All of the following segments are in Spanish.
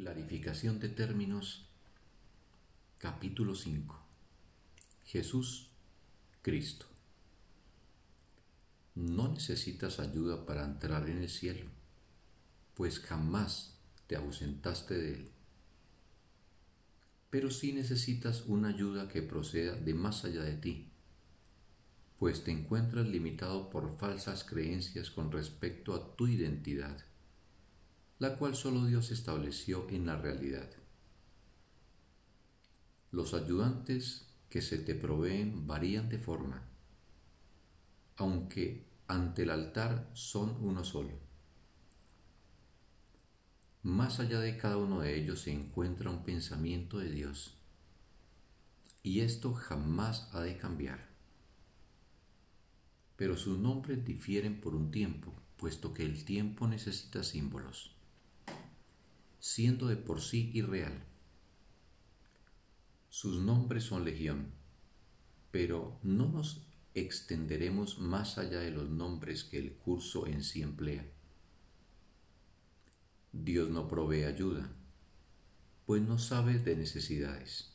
Clarificación de términos, capítulo 5. Jesús, Cristo. No necesitas ayuda para entrar en el cielo, pues jamás te ausentaste de él. Pero sí necesitas una ayuda que proceda de más allá de ti, pues te encuentras limitado por falsas creencias con respecto a tu identidad la cual solo Dios estableció en la realidad. Los ayudantes que se te proveen varían de forma, aunque ante el altar son uno solo. Más allá de cada uno de ellos se encuentra un pensamiento de Dios, y esto jamás ha de cambiar. Pero sus nombres difieren por un tiempo, puesto que el tiempo necesita símbolos siendo de por sí irreal. Sus nombres son legión, pero no nos extenderemos más allá de los nombres que el curso en sí emplea. Dios no provee ayuda, pues no sabe de necesidades.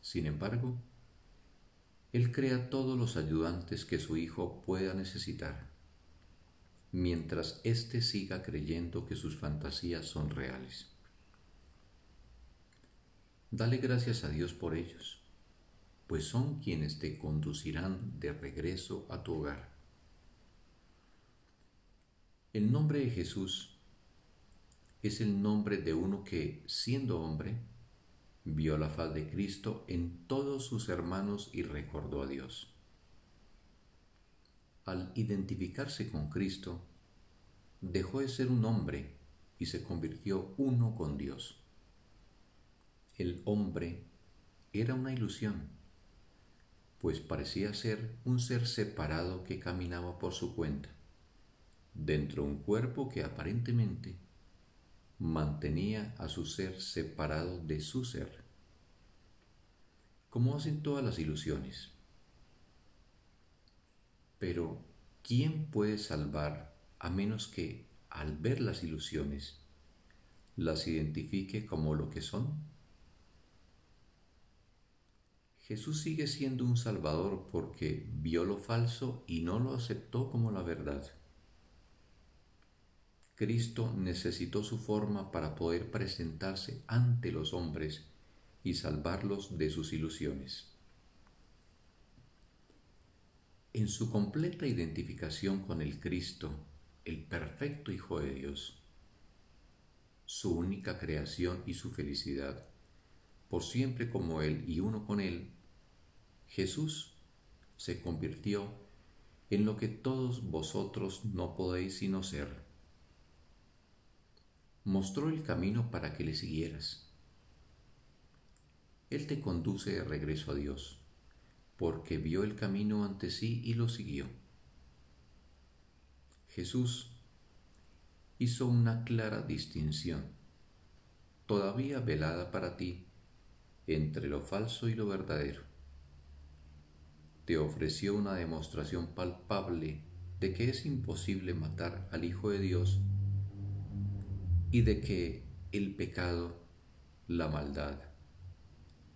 Sin embargo, Él crea todos los ayudantes que su Hijo pueda necesitar mientras éste siga creyendo que sus fantasías son reales. Dale gracias a Dios por ellos, pues son quienes te conducirán de regreso a tu hogar. El nombre de Jesús es el nombre de uno que, siendo hombre, vio la faz de Cristo en todos sus hermanos y recordó a Dios al identificarse con Cristo, dejó de ser un hombre y se convirtió uno con Dios. El hombre era una ilusión, pues parecía ser un ser separado que caminaba por su cuenta, dentro de un cuerpo que aparentemente mantenía a su ser separado de su ser, como hacen todas las ilusiones. Pero, ¿quién puede salvar a menos que, al ver las ilusiones, las identifique como lo que son? Jesús sigue siendo un Salvador porque vio lo falso y no lo aceptó como la verdad. Cristo necesitó su forma para poder presentarse ante los hombres y salvarlos de sus ilusiones. En su completa identificación con el Cristo, el perfecto Hijo de Dios, su única creación y su felicidad, por siempre como Él y uno con Él, Jesús se convirtió en lo que todos vosotros no podéis sino ser. Mostró el camino para que le siguieras. Él te conduce de regreso a Dios porque vio el camino ante sí y lo siguió. Jesús hizo una clara distinción, todavía velada para ti, entre lo falso y lo verdadero. Te ofreció una demostración palpable de que es imposible matar al Hijo de Dios y de que el pecado, la maldad,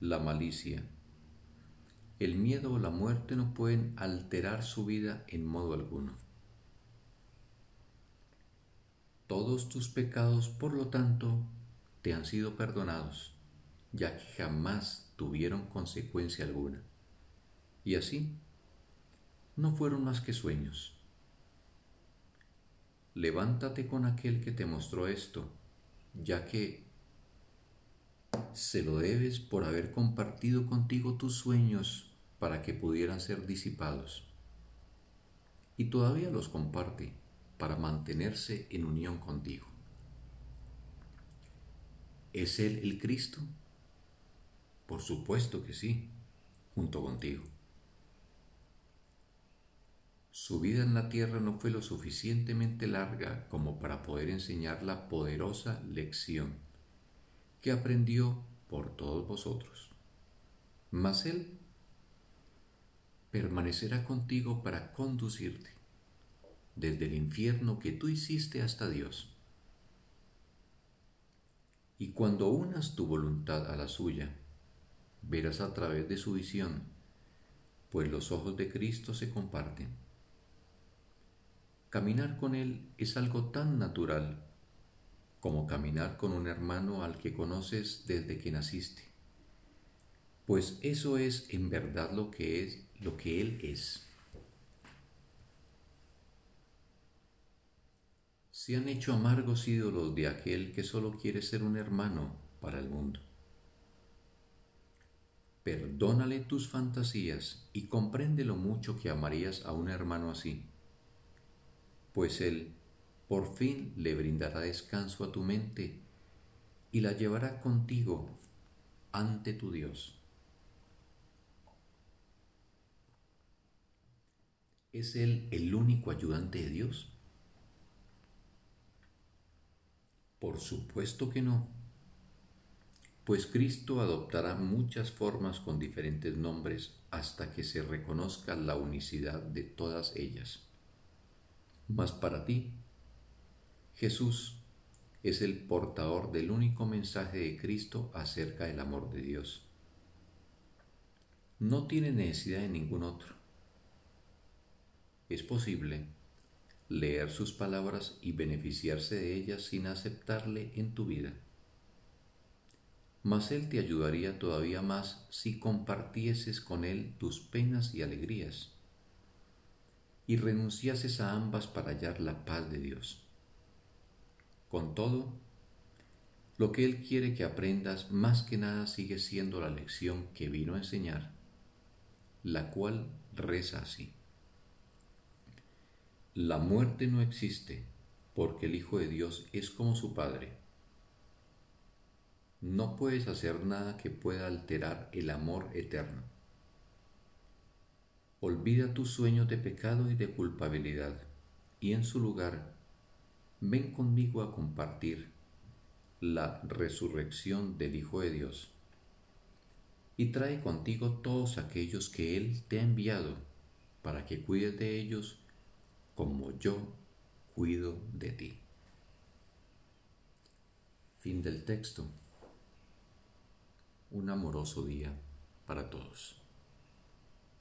la malicia, el miedo o la muerte no pueden alterar su vida en modo alguno. Todos tus pecados, por lo tanto, te han sido perdonados, ya que jamás tuvieron consecuencia alguna. Y así, no fueron más que sueños. Levántate con aquel que te mostró esto, ya que se lo debes por haber compartido contigo tus sueños para que pudieran ser disipados. Y todavía los comparte para mantenerse en unión contigo. ¿Es Él el Cristo? Por supuesto que sí, junto contigo. Su vida en la tierra no fue lo suficientemente larga como para poder enseñar la poderosa lección que aprendió por todos vosotros. Mas Él permanecerá contigo para conducirte desde el infierno que tú hiciste hasta Dios. Y cuando unas tu voluntad a la suya, verás a través de su visión, pues los ojos de Cristo se comparten. Caminar con Él es algo tan natural como caminar con un hermano al que conoces desde que naciste, pues eso es en verdad lo que es lo que Él es. Se han hecho amargos ídolos de aquel que solo quiere ser un hermano para el mundo. Perdónale tus fantasías y comprende lo mucho que amarías a un hermano así, pues él por fin le brindará descanso a tu mente y la llevará contigo ante tu Dios. ¿Es Él el único ayudante de Dios? Por supuesto que no, pues Cristo adoptará muchas formas con diferentes nombres hasta que se reconozca la unicidad de todas ellas. Mas para ti, Jesús es el portador del único mensaje de Cristo acerca del amor de Dios. No tiene necesidad de ningún otro. Es posible leer sus palabras y beneficiarse de ellas sin aceptarle en tu vida. Mas Él te ayudaría todavía más si compartieses con Él tus penas y alegrías y renunciases a ambas para hallar la paz de Dios. Con todo, lo que Él quiere que aprendas más que nada sigue siendo la lección que vino a enseñar, la cual reza así. La muerte no existe porque el Hijo de Dios es como su Padre. No puedes hacer nada que pueda alterar el amor eterno. Olvida tus sueños de pecado y de culpabilidad y en su lugar ven conmigo a compartir la resurrección del Hijo de Dios y trae contigo todos aquellos que Él te ha enviado para que cuides de ellos como yo cuido de ti. Fin del texto. Un amoroso día para todos.